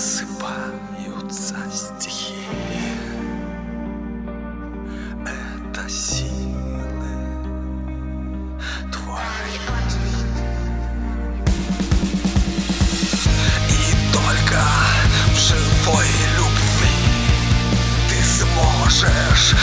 Просыпаются стихи. Это силы твои. И только в живой любви Ты сможешь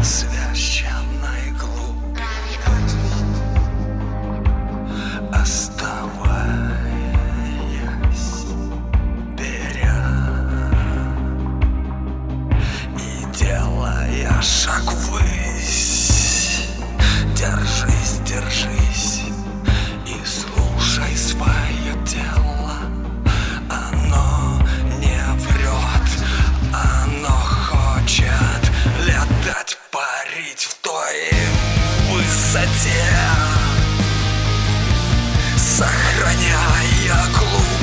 Accident. высоте Сохраняя клуб.